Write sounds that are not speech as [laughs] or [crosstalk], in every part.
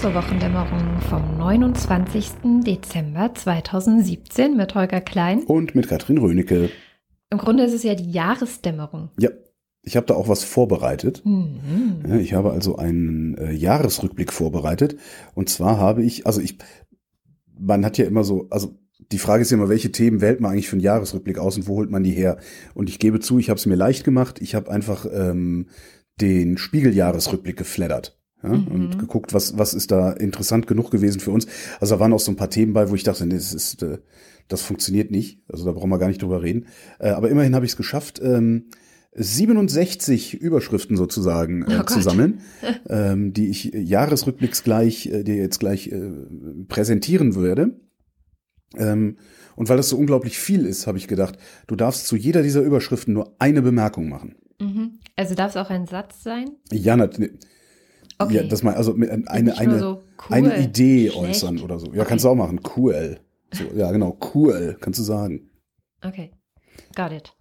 Zur Wochendämmerung vom 29. Dezember 2017 mit Holger Klein. Und mit Katrin Rönecke. Im Grunde ist es ja die Jahresdämmerung. Ja, ich habe da auch was vorbereitet. Mhm. Ich habe also einen äh, Jahresrückblick vorbereitet. Und zwar habe ich, also ich, man hat ja immer so, also die Frage ist ja immer, welche Themen wählt man eigentlich für einen Jahresrückblick aus und wo holt man die her? Und ich gebe zu, ich habe es mir leicht gemacht. Ich habe einfach ähm, den Spiegeljahresrückblick geflattert. Ja, Mhm. Und geguckt, was, was ist da interessant genug gewesen für uns. Also da waren auch so ein paar Themen bei, wo ich dachte, nee, das ist, äh, das funktioniert nicht. Also da brauchen wir gar nicht drüber reden. Äh, aber immerhin habe ich es geschafft, ähm, 67 Überschriften sozusagen äh, Oh zu sammeln, [laughs] ähm, die ich jahresrückblicksgleich, äh, dir jetzt gleich äh, präsentieren würde. Ähm, und weil das so unglaublich viel ist, habe ich gedacht, du darfst zu jeder dieser Überschriften nur eine Bemerkung machen. Mhm. Also darf es auch ein Satz sein? Ja, nat- ne- Okay. ja das mal, also mit- eine, eine, so cool, eine Idee schlecht. äußern oder so. Ja, Okay. kannst du auch machen. Cool. So, ja, genau, cool, kannst du sagen. Okay. Got it.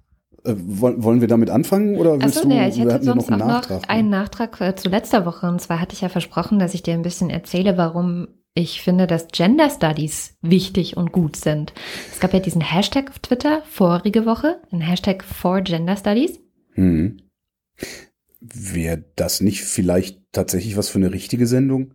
Äh, wollen, wollen wir damit anfangen oder willst Achso, du? nee, ich hätte sonst noch Nachtrag, ne? einen Nachtrag äh, zu letzter Woche. Und zwar hatte ich ja versprochen, dass ich dir ein bisschen erzähle, warum ich finde, dass Gender Studies wichtig und gut sind. Es gab ja diesen Hashtag auf Twitter vorige Woche, ein Hashtag for Gender Studies. Hm. Wäre das nicht vielleicht tatsächlich was für eine richtige Sendung?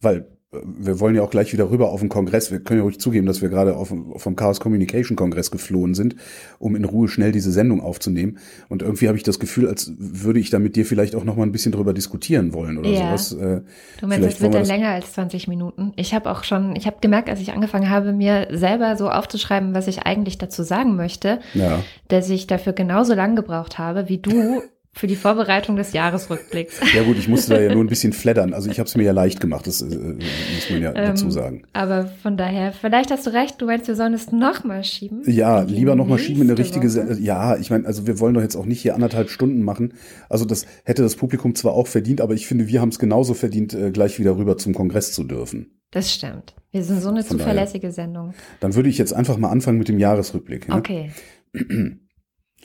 Weil äh, wir wollen ja auch gleich wieder rüber auf den Kongress. Wir können ja ruhig zugeben, dass wir gerade auf, vom Chaos Communication Kongress geflohen sind, um in Ruhe schnell diese Sendung aufzunehmen. Und irgendwie habe ich das Gefühl, als würde ich da mit dir vielleicht auch noch mal ein bisschen drüber diskutieren wollen oder Ja. sowas. Äh, Du meinst, es wird dann länger als 20 Minuten. Ich habe auch schon, ich habe gemerkt, als ich angefangen habe, mir selber so aufzuschreiben, was ich eigentlich dazu sagen möchte, ja. dass ich dafür genauso lang gebraucht habe wie du [laughs] für die Vorbereitung des Jahresrückblicks. [laughs] ja gut, ich musste da ja nur ein bisschen [laughs] flattern. Also ich habe es mir ja leicht gemacht, das äh, muss man ja dazu Ähm, sagen. Aber von daher, vielleicht hast du recht, du meinst, wir sollen es nochmal schieben? Ja, lieber nochmal schieben in eine richtige Woche? Ja, ich meine, also wir wollen doch jetzt auch nicht hier anderthalb Stunden machen. Also das hätte das Publikum zwar auch verdient, aber ich finde, wir haben es genauso verdient, äh, gleich wieder rüber zum Kongress zu dürfen. Das stimmt. Wir sind so eine Von daher. zuverlässige Sendung. Dann würde ich jetzt einfach mal anfangen mit dem Jahresrückblick. Ja? Okay, [clears throat]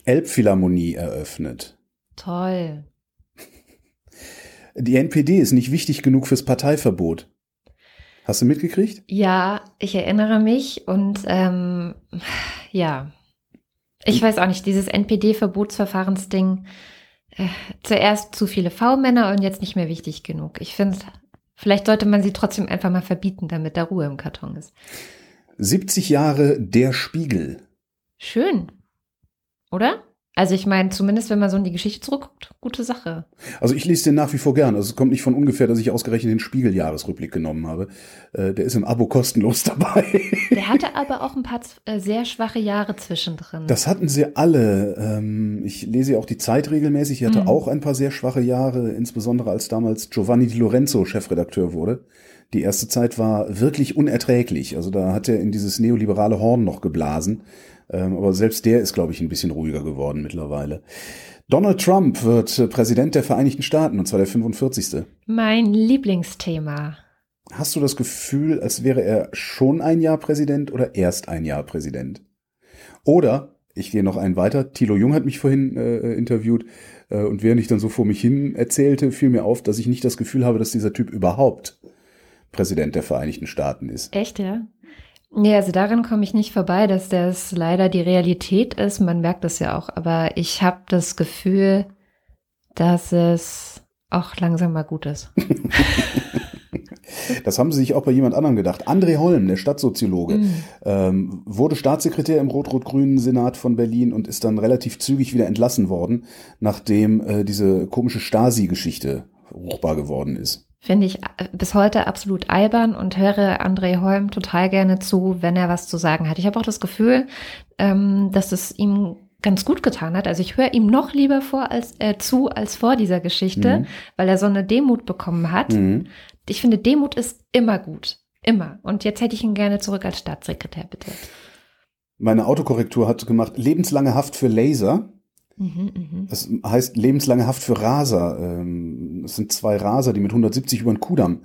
Elbphilharmonie eröffnet. Toll. Die NPD ist nicht wichtig genug fürs Parteiverbot. Hast du mitgekriegt? Ja, ich erinnere mich und ähm, ja, ich weiß auch nicht, dieses NPD-Verbotsverfahrensding, äh, zuerst zu viele V-Männer und jetzt nicht mehr wichtig genug. Ich finde, vielleicht sollte man sie trotzdem einfach mal verbieten, damit da Ruhe im Karton ist. 70 Jahre Der Spiegel. Schön, oder? Also ich meine, zumindest wenn man so in die Geschichte zurückguckt, gute Sache. Also ich lese den nach wie vor gern. Also es kommt nicht von ungefähr, dass ich ausgerechnet den Spiegel-Jahresrückblick genommen habe. Äh, der ist im Abo kostenlos [laughs] dabei. Der hatte aber auch ein paar äh, sehr schwache Jahre zwischendrin. Das hatten sie alle. Ähm, ich lese ja auch die Zeit regelmäßig. Ich hatte Mhm. auch ein paar sehr schwache Jahre, insbesondere als damals Giovanni Di Lorenzo Chefredakteur wurde. Die erste Zeit war wirklich unerträglich. Also da hat er in dieses neoliberale Horn noch geblasen. Ähm, aber selbst der ist, glaube ich, ein bisschen ruhiger geworden mittlerweile. Donald Trump wird äh, Präsident der Vereinigten Staaten, und zwar der 45. mein Lieblingsthema. Hast du das Gefühl, als wäre er schon ein Jahr Präsident oder erst ein Jahr Präsident? Oder, ich gehe noch einen weiter, Thilo Jung hat mich vorhin äh, interviewt äh, und während ich dann so vor mich hin erzählte, fiel mir auf, dass ich nicht das Gefühl habe, dass dieser Typ überhaupt Präsident der Vereinigten Staaten ist. Echt, ja? Ja, also daran komme ich nicht vorbei, dass das leider die Realität ist. Man merkt das ja auch. Aber ich habe das Gefühl, dass es auch langsam mal gut ist. [laughs] Das haben sie sich auch bei jemand anderem gedacht. André Holm, der Stadtsoziologe, Mhm. ähm, wurde Staatssekretär im rot-rot-grünen Senat von Berlin und ist dann relativ zügig wieder entlassen worden, nachdem äh, diese komische Stasi-Geschichte ruchbar geworden ist. Finde ich äh, bis heute absolut albern und höre André Holm total gerne zu, wenn er was zu sagen hat. Ich habe auch das Gefühl, ähm, dass es ihm ganz gut getan hat. Also ich höre ihm noch lieber vor als äh, zu als vor dieser Geschichte, Mhm. weil er so eine Demut bekommen hat. Mhm. Ich finde, Demut ist immer gut. Immer. Und jetzt hätte ich ihn gerne zurück als Staatssekretär, bitte. Meine Autokorrektur hat gemacht, lebenslange Haft für Laser. Mhm, mhm. Das heißt lebenslange Haft für Raser. Ähm, Das sind zwei Raser, die mit 170 über den Kudamm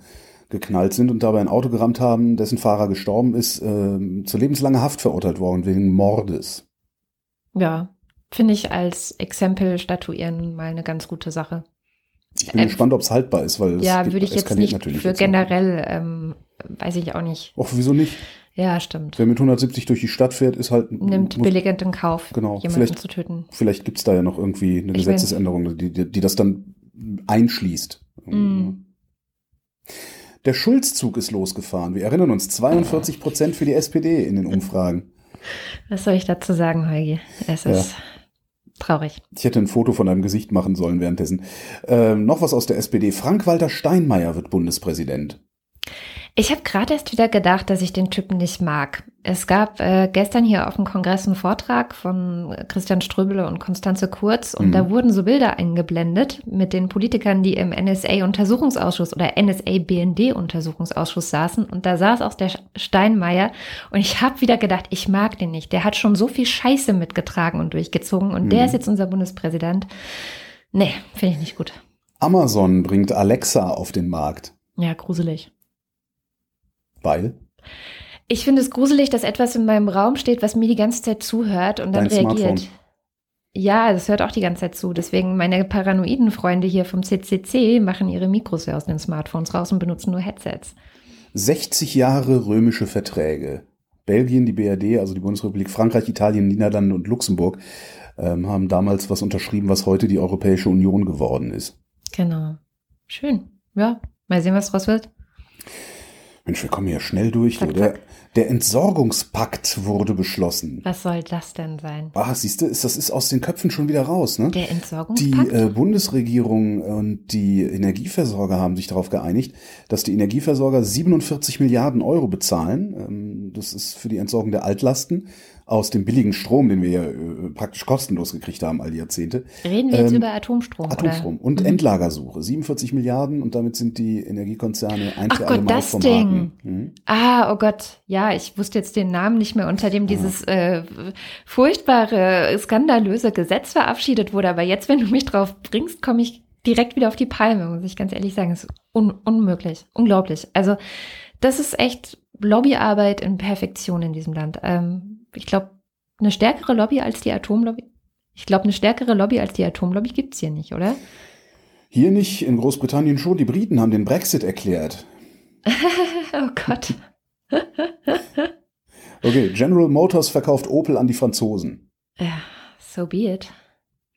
geknallt sind und dabei ein Auto gerammt haben, dessen Fahrer gestorben ist, ähm, zu lebenslanger Haft verurteilt worden wegen Mordes. Ja, finde ich als Exempel statuieren mal eine ganz gute Sache. Ich bin ähm, gespannt, ob es haltbar ist, weil ja, würde ich jetzt nicht für generell, ähm, weiß ich auch nicht. Och, wieso nicht? Ja, stimmt. Wer mit 170 durch die Stadt fährt, ist halt. Nimmt muss, billigend in Kauf, genau, jemanden zu töten. Vielleicht gibt es da ja noch irgendwie eine ich Gesetzesänderung, die, die, die, das dann einschließt. Mm. Der Schulzzug ist losgefahren. Wir erinnern uns, 42 Prozent für die SPD in den Umfragen. [laughs] Was soll ich dazu sagen, Heugi? Es ist ja. traurig. Ich hätte ein Foto von deinem Gesicht machen sollen währenddessen. Ähm, noch was aus der SPD. Frank-Walter Steinmeier wird Bundespräsident. Ich habe gerade erst wieder gedacht, dass ich den Typen nicht mag. Es gab äh, gestern hier auf dem Kongress einen Vortrag von Christian Ströbele und Konstanze Kurz und mhm. da wurden so Bilder eingeblendet mit den Politikern, die im NSA-Untersuchungsausschuss oder NSA-BND-Untersuchungsausschuss saßen und da saß auch der Steinmeier und ich habe wieder gedacht, ich mag den nicht. Der hat schon so viel Scheiße mitgetragen und durchgezogen und mhm. der ist jetzt unser Bundespräsident. Nee, finde ich nicht gut. Amazon bringt Alexa auf den Markt. Ja, gruselig. Weil? Ich finde es gruselig, dass etwas in meinem Raum steht, was mir die ganze Zeit zuhört und dann Dein reagiert. Smartphone. Ja, das hört auch die ganze Zeit zu. Deswegen meine paranoiden Freunde hier vom CCC machen ihre Mikros aus den Smartphones raus und benutzen nur Headsets. 60 Jahre römische Verträge. Belgien, die BRD, also die Bundesrepublik, Frankreich, Italien, Niederlande und Luxemburg ähm, haben damals was unterschrieben, was heute die Europäische Union geworden ist. Genau. Schön. Ja, mal sehen, was draus wird. Mensch, wir kommen hier schnell durch. Zack, der, der Entsorgungspakt wurde beschlossen. Was soll das denn sein? Ah, siehst du, das ist aus den Köpfen schon wieder raus, ne? Der Entsorgungspakt? Die äh, Bundesregierung und die Energieversorger haben sich darauf geeinigt, dass die Energieversorger 47 Milliarden Euro bezahlen. Ähm, das ist für die Entsorgung der Altlasten aus dem billigen Strom, den wir ja äh, praktisch kostenlos gekriegt haben all die Jahrzehnte. Reden wir jetzt ähm, über Atomstrom? Atomstrom oder? und mhm. Endlagersuche. 47 Milliarden und damit sind die Energiekonzerne ein Ach für Mal das Ding. Mhm. Ah, oh Gott. Ja, ich wusste jetzt den Namen nicht mehr, unter dem dieses äh, furchtbare, skandalöse Gesetz verabschiedet wurde. Aber jetzt, wenn du mich drauf bringst, komme ich direkt wieder auf die Palme, muss ich ganz ehrlich sagen. Das ist un unmöglich. Unglaublich. Also, das ist echt Lobbyarbeit in Perfektion in diesem Land. Ähm, ich glaube, eine stärkere Lobby als die Atomlobby. Ich glaube, eine stärkere Lobby als die Atomlobby gibt's hier nicht, oder? Hier nicht, in Großbritannien schon. Die Briten haben den Brexit erklärt. [laughs] oh Gott. [laughs] okay, General Motors verkauft Opel an die Franzosen. Ja, so be it.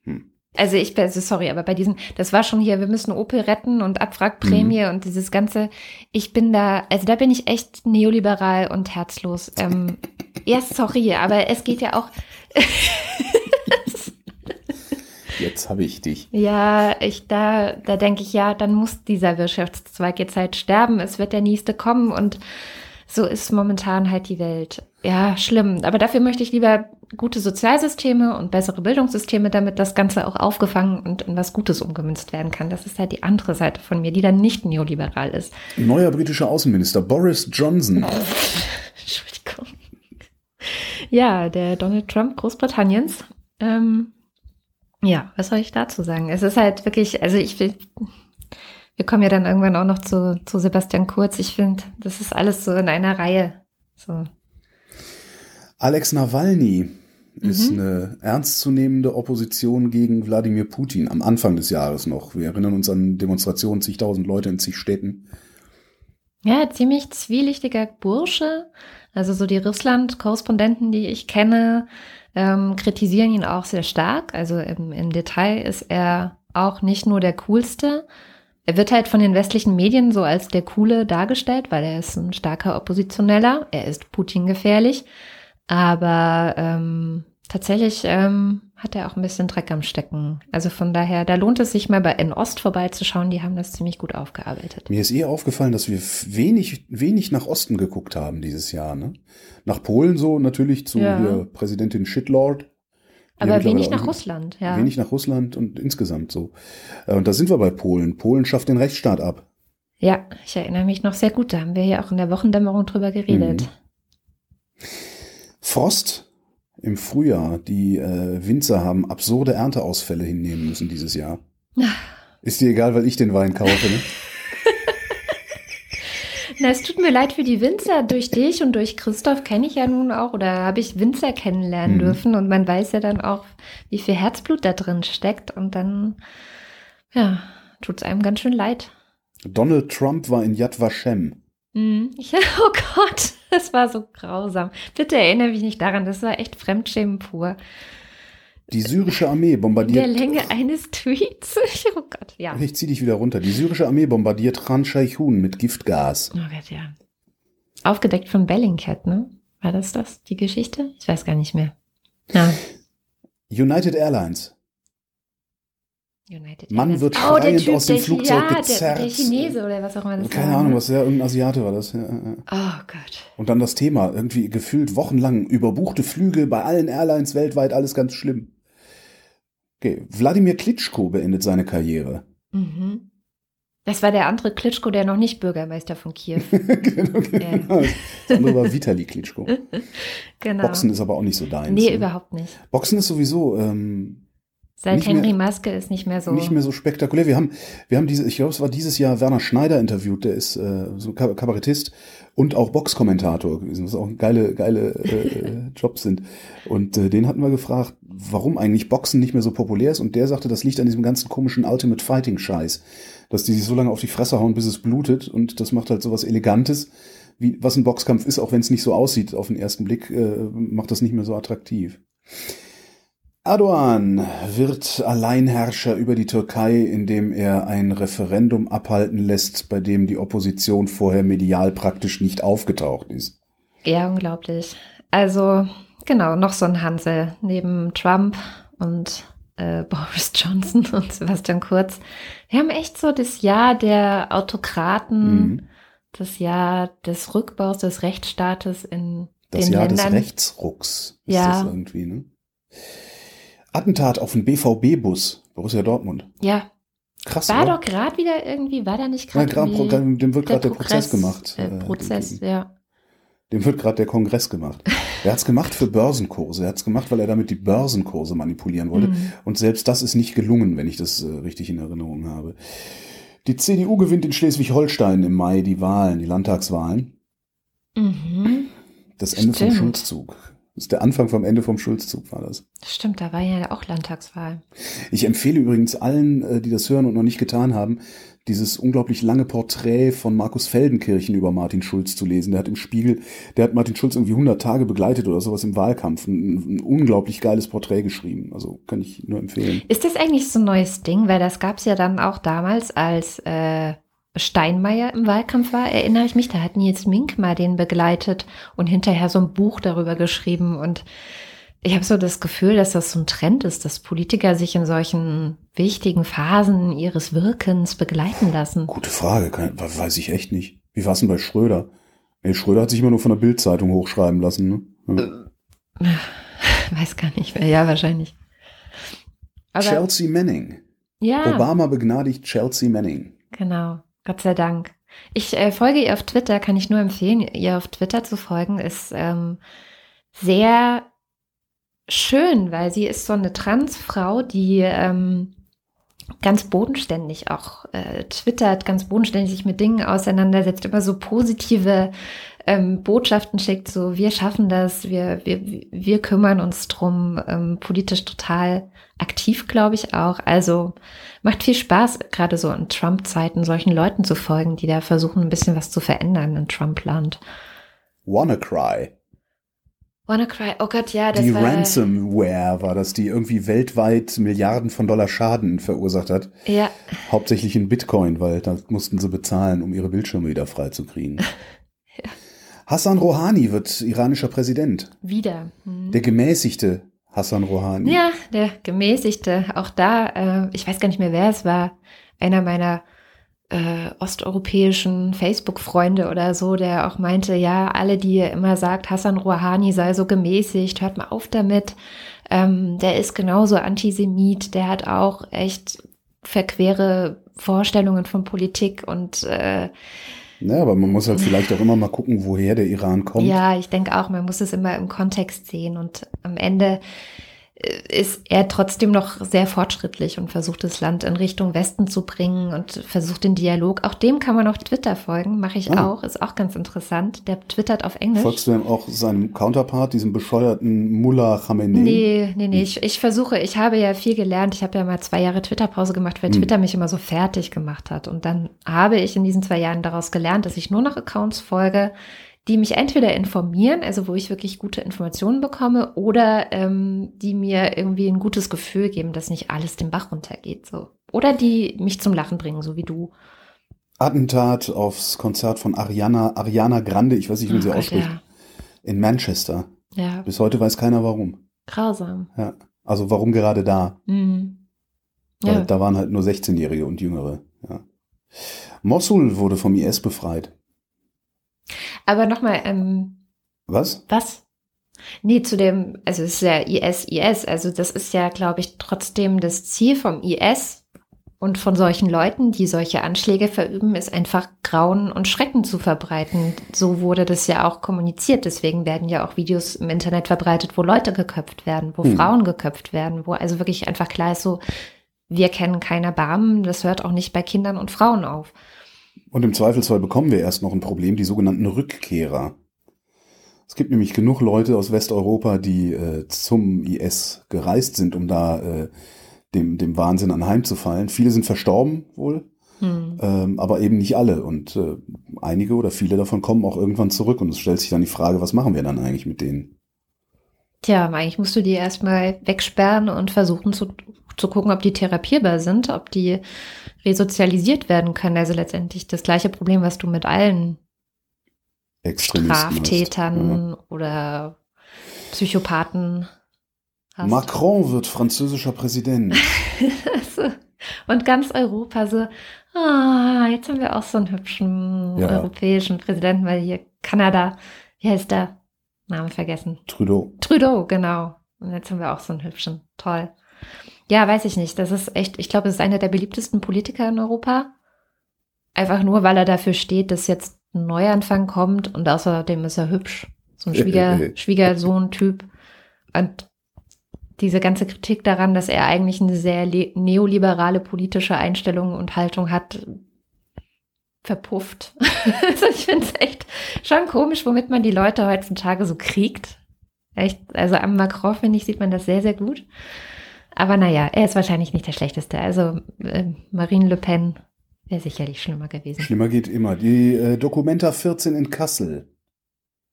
Hm. Also ich bin, also sorry, aber bei diesen, das war schon hier, wir müssen Opel retten und Abwrackprämie mhm. und dieses ganze, ich bin da, also da bin ich echt neoliberal und herzlos. Ähm, ja, sorry, aber es geht ja auch. Jetzt habe ich dich. Ja, ich da, da denke ich, ja, dann muss dieser Wirtschaftszweig jetzt halt sterben. Es wird der nächste kommen und so ist momentan halt die Welt. Ja, schlimm. Aber dafür möchte ich lieber gute Sozialsysteme und bessere Bildungssysteme, damit das Ganze auch aufgefangen und in was Gutes umgemünzt werden kann. Das ist halt die andere Seite von mir, die dann nicht neoliberal ist. Neuer britischer Außenminister Boris Johnson. [laughs] Ja, der Donald Trump Großbritanniens. Ähm, ja, was soll ich dazu sagen? Es ist halt wirklich, also ich will, wir kommen ja dann irgendwann auch noch zu, zu Sebastian Kurz. Ich finde, das ist alles so in einer Reihe. So. Alex Nawalny mhm. ist eine ernstzunehmende Opposition gegen Wladimir Putin am Anfang des Jahres noch. Wir erinnern uns an Demonstrationen, zigtausend Leute in zig Städten. Ja, ziemlich zwielichtiger Bursche. Also so die Russland-Korrespondenten, die ich kenne, ähm, kritisieren ihn auch sehr stark. Also im, im Detail ist er auch nicht nur der coolste, er wird halt von den westlichen Medien so als der Coole dargestellt, weil er ist ein starker Oppositioneller, er ist Putin gefährlich, aber ähm, tatsächlich ähm, hat er auch ein bisschen Dreck am Stecken. Also von daher, da lohnt es sich mal bei in Ost vorbeizuschauen, die haben das ziemlich gut aufgearbeitet. Mir ist eher aufgefallen, dass wir wenig, wenig nach Osten geguckt haben dieses Jahr. Ne? Nach Polen so natürlich zu ja. Präsidentin Shitlord aber wenig nach Russland, ja. Wenig nach Russland und insgesamt so. Äh, und da sind wir bei Polen. Polen schafft den Rechtsstaat ab. Ja, ich erinnere mich noch sehr gut. Da haben wir ja auch in der Wochendämmerung drüber geredet. Mhm. Frost im Frühjahr. Die äh, Winzer haben absurde Ernteausfälle hinnehmen müssen dieses Jahr. Ist dir egal, weil ich den Wein kaufe, ne? [laughs] Na, es tut mir leid für die Winzer. Durch dich und durch Christoph kenne ich ja nun auch oder habe ich Winzer kennenlernen mhm. dürfen und man weiß ja dann auch, wie viel Herzblut da drin steckt und dann, ja, tut's einem ganz schön leid. Donald Trump war in Yad Vashem. Mhm. Ich, [laughs] oh Gott, das war so grausam. Bitte erinnere mich nicht daran, das war echt Fremdschämen pur. Die syrische Armee bombardiert. Der Länge eines Tweets. [laughs] Oh Gott, ja. Ich zieh dich wieder runter. Die syrische Armee bombardiert Khan Shaykhun mit Giftgas. Oh Gott, ja. Aufgedeckt von Bellingcat, ne? War das das, die Geschichte? Ich weiß gar nicht mehr. Ja. United Airlines. United Mann wird oh, schreiend aus dem Flugzeug ja, gezerrt. Der, der Chinese oder was auch immer das Keine war. Ahnung, was ja, irgendein Asiate war das. Ja, ja. Oh Gott. Und dann das Thema, irgendwie gefühlt wochenlang überbuchte Flüge bei allen Airlines weltweit, alles ganz schlimm. Okay, Wladimir Klitschko beendet seine Karriere. Mhm. Das war der andere Klitschko, der noch nicht Bürgermeister von Kiew. [laughs] genau, genau. Das andere war Vitali Klitschko. [laughs] genau. Boxen ist aber auch nicht so deins. nee, ne? überhaupt nicht. Boxen ist sowieso ähm, Seit Henry mehr- Maske ist nicht mehr so. nicht mehr so spektakulär. Wir haben, wir haben diese, ich glaube, es war dieses Jahr Werner Schneider interviewt, der ist äh, so Kabarettist und auch Boxkommentator gewesen, was auch geile, geile äh, [laughs] Jobs sind. Und äh, den hatten wir gefragt, warum eigentlich Boxen nicht mehr so populär ist. Und der sagte, das liegt an diesem ganzen komischen Ultimate Fighting Scheiß, dass die sich so lange auf die Fresse hauen, bis es blutet. Und das macht halt so was Elegantes, wie was ein Boxkampf ist, auch wenn es nicht so aussieht auf den ersten Blick, äh, macht das nicht mehr so attraktiv. Erdogan wird Alleinherrscher über die Türkei, indem er ein Referendum abhalten lässt, bei dem die Opposition vorher medial praktisch nicht aufgetaucht ist. Ja, unglaublich. Also, genau, noch so ein Hansel neben Trump und äh, [laughs] Boris Johnson und Sebastian Kurz. Wir haben echt so das Jahr der Autokraten, Mhm. das Jahr des Rückbaus des Rechtsstaates in Das den Jahr Ländern. des Rechtsrucks ist Ja. das irgendwie, ne? Attentat auf den BVB-Bus, Borussia Dortmund. Ja, Krass, war oder? doch gerade wieder irgendwie, war da nicht gerade dem wird gerade der, Prozess gemacht. Äh, äh, Prozess, dagegen. ja. Dem wird gerade der Kongress gemacht. Er hat's gemacht für Börsenkurse. Er hat's gemacht, weil er damit die Börsenkurse manipulieren wollte. Mhm. Und selbst das ist nicht gelungen, wenn ich das äh, richtig in Erinnerung habe. Die CDU gewinnt in Schleswig-Holstein im Mai die Wahlen, die Landtagswahlen. Mhm. Das Ende vom Stimmt. Schulzzug. Das ist der Anfang vom Ende vom Schulzzug, war das. Stimmt, da war ja auch Landtagswahl. Ich empfehle übrigens allen, äh, die das hören und noch nicht getan haben, dieses unglaublich lange Porträt von Markus Feldenkirchen über Martin Schulz zu lesen. Der hat im Spiegel, der hat Martin Schulz irgendwie 100 Tage begleitet oder sowas im Wahlkampf. Ein, ein unglaublich geiles Porträt geschrieben. Also kann ich nur empfehlen. Ist das eigentlich so ein neues Ding? Weil das gab es ja dann auch damals, als äh, Steinmeier im Wahlkampf war, erinnere ich mich, da hat Nils Mink mal den begleitet und hinterher so ein Buch darüber geschrieben. Und ich habe so das Gefühl, dass das so ein Trend ist, dass Politiker sich in solchen wichtigen Phasen ihres Wirkens begleiten lassen. Gute Frage, kann, weiß ich echt nicht. Wie war es denn bei Schröder? Nee, Schröder hat sich immer nur von der Bildzeitung hochschreiben lassen. Ne? Ja. [laughs] Weiß gar nicht mehr. Ja, wahrscheinlich. Aber Chelsea Manning. ja, Obama begnadigt Chelsea Manning. genau. Gott sei Dank. Ich äh, folge ihr auf Twitter, kann ich nur empfehlen, ihr auf Twitter zu folgen, ist ähm, sehr schön, weil sie ist so eine Transfrau, die ähm, ganz bodenständig auch äh, twittert, ganz bodenständig sich mit Dingen auseinandersetzt, immer so positive ähm, Botschaften schickt, so wir schaffen das, wir, wir, wir kümmern uns drum, ähm, politisch total aktiv, glaube ich auch. Also macht viel Spaß, gerade so in Trump-Zeiten solchen Leuten zu folgen, die da versuchen, ein bisschen was zu verändern in Trump-Land. WannaCry. WannaCry, oh Gott, ja, das Die war... Ransomware war das, die irgendwie weltweit Milliarden von Dollar Schaden verursacht hat. Ja, Hauptsächlich in Bitcoin, weil da mussten sie bezahlen, um ihre Bildschirme wieder freizukriegen. [laughs] Hassan Rouhani wird iranischer Präsident. wieder. Hm. Der gemäßigte Hassan Rouhani. Ja, der gemäßigte. Auch da, äh, ich weiß gar nicht mehr, wer es war. Einer meiner äh, osteuropäischen Facebook-Freunde oder so, der auch meinte, ja, alle, die immer sagt, Hassan Rouhani sei so gemäßigt, hört mal auf damit. Ähm, der ist genauso Antisemit, der hat auch echt verquere Vorstellungen von Politik und äh, Ja, aber man muss halt vielleicht auch immer mal gucken, woher der Iran kommt. Ja, ich denke auch, man muss es immer im Kontext sehen und am Ende ist er trotzdem noch sehr fortschrittlich und versucht das Land in Richtung Westen zu bringen und versucht den Dialog. Auch dem kann man auf Twitter folgen, mache ich Ah. auch, ist auch ganz interessant. Der twittert auf Englisch. Folgst du denn auch seinem Counterpart, diesem bescheuerten Mullah Khamenei? Nee, nee, nee. Ich, ich versuche, ich habe ja viel gelernt. Ich habe ja mal zwei Jahre Twitter-Pause gemacht, weil Hm. Twitter mich immer so fertig gemacht hat. Und dann habe ich in diesen zwei Jahren daraus gelernt, dass ich nur noch Accounts folge, die mich entweder informieren, also wo ich wirklich gute Informationen bekomme, oder ähm, die mir irgendwie ein gutes Gefühl geben, dass nicht alles den Bach runtergeht. So. Oder die mich zum Lachen bringen, so wie du. Attentat aufs Konzert von Ariana, Ariana Grande, ich weiß nicht, wie sie ausspricht, Alter. in Manchester. Ja, Bis heute weiß keiner warum. grausam. Ja. Also warum gerade da? Mhm. Ja. da waren halt nur 16-Jährige und Jüngere. Ja. Mosul wurde vom IS befreit. Aber nochmal, ähm, Was? Was? Nee, zu dem, also es ist ja IS, IS, also das ist ja, glaube ich, trotzdem das Ziel vom IS und von solchen Leuten, die solche Anschläge verüben, ist einfach Grauen und Schrecken zu verbreiten. So wurde das ja auch kommuniziert. Deswegen werden ja auch Videos im Internet verbreitet, wo Leute geköpft werden, wo Hm. Frauen geköpft werden, wo also wirklich einfach klar ist, so, wir kennen keiner Barmen, das hört auch nicht bei Kindern und Frauen auf. Und im Zweifelsfall bekommen wir erst noch ein Problem, die sogenannten Rückkehrer. Es gibt nämlich genug Leute aus Westeuropa, die äh, zum IS gereist sind, um da äh, dem, dem Wahnsinn anheimzufallen. Viele sind verstorben wohl, Hm. ähm, aber eben nicht alle. Und äh, einige oder viele davon kommen auch irgendwann zurück. Und es stellt sich dann die Frage, was machen wir dann eigentlich mit denen? Tja, eigentlich musst du die erstmal wegsperren und versuchen zu, zu gucken, ob die therapierbar sind, ob die resozialisiert werden können. Also letztendlich das gleiche Problem, was du mit allen Extremisten. hast. Straftätern oder Psychopathen Ja. hast. Macron wird französischer Präsident. [laughs] Und ganz Europa so, ah, jetzt haben wir auch so einen hübschen Ja. europäischen Präsidenten, weil hier Kanada, wie heißt der? Name vergessen. Trudeau. Trudeau, genau. Und jetzt haben wir auch so einen hübschen. Toll. Ja, weiß ich nicht. Das ist echt, ich glaube, es ist einer der beliebtesten Politiker in Europa. Einfach nur, weil er dafür steht, dass jetzt ein Neuanfang kommt und außerdem ist er hübsch. So ein Äh, Schwieger, äh, äh. Schwiegersohn-Typ. Und diese ganze Kritik daran, dass er eigentlich eine sehr le- neoliberale politische Einstellung und Haltung hat, verpufft. [laughs] also ich finde es echt schon komisch, womit man die Leute heutzutage so kriegt. Echt, also am Macron, finde ich, sieht man das sehr, sehr gut. Aber naja, er ist wahrscheinlich nicht der Schlechteste. Also äh, Marine Le Pen wäre sicherlich schlimmer gewesen. Schlimmer geht immer. Die äh, Documenta 14 in Kassel.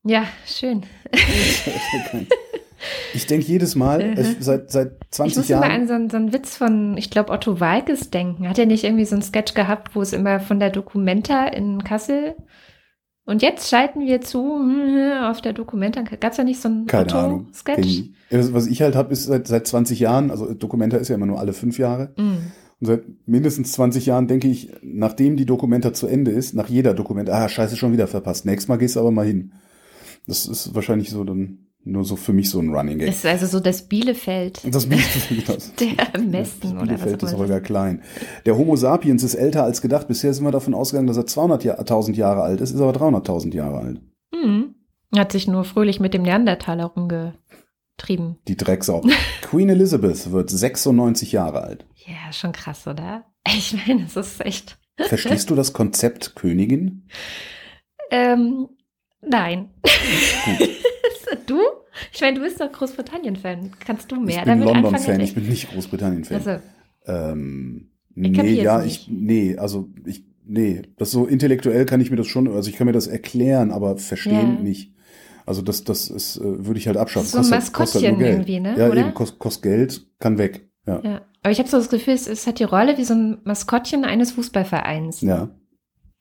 Ja, schön. [laughs] Ich denke jedes Mal, Mhm. ich, seit, seit Ich 20 muss immer Jahren. an so, einen- so einen Witz von, ich glaube, Otto Walkes denken. Hat er nicht irgendwie so einen Sketch gehabt, wo es immer von der Documenta in Kassel und jetzt schalten wir zu hm, auf der Documenta. Gab es da nicht so einen Keine Ahnung. ich nicht. Ja, Was ich halt habe, ist seit, seit 20 Jahren, also Documenta ist ja immer nur alle fünf Jahre. Mm. Und seit mindestens 20 Jahren denke ich, nachdem die Documenta zu Ende ist, nach jeder Documenta, ah, scheiße, schon wieder verpasst. Nächstes Mal gehst du aber mal hin. Das ist wahrscheinlich so dann nur so für mich so ein Running Gag. Das ist also so das Bielefeld Das Bielefeld, das, [laughs] der Messen das Bielefeld ist. Holger Klein. Der Homo sapiens ist älter als gedacht. Bisher sind wir davon ausgegangen, dass er 200.000 Jahre alt ist, ist aber 300.000 Jahre alt. Mhm. Hat sich nur fröhlich mit dem Neandertaler rumgetrieben. Die Drecksau. [laughs] Queen Elizabeth wird 96 Jahre alt. Ja, schon krass, oder? Ich meine, es ist echt. Verstehst du das Konzept Königin? [laughs] Ähm, nein. Gut. Du? Ich meine, du bist doch Großbritannien-Fan. Kannst du mehr ich bin damit London-Fan, ich bin nicht Großbritannien-Fan. Also, Ähm, Ich nee, ja, ich, nee, also ich, nee, das so intellektuell kann ich mir das schon, also ich kann mir das erklären, aber verstehen Ja. nicht. Also das, das ist, äh, würde ich halt abschaffen. so ein Maskottchen irgendwie, ne? Ja, oder? eben, kostet kost Geld, kann weg. Ja. Ja. Aber ich habe so das Gefühl, es, es hat die Rolle wie so ein Maskottchen eines Fußballvereins. ja.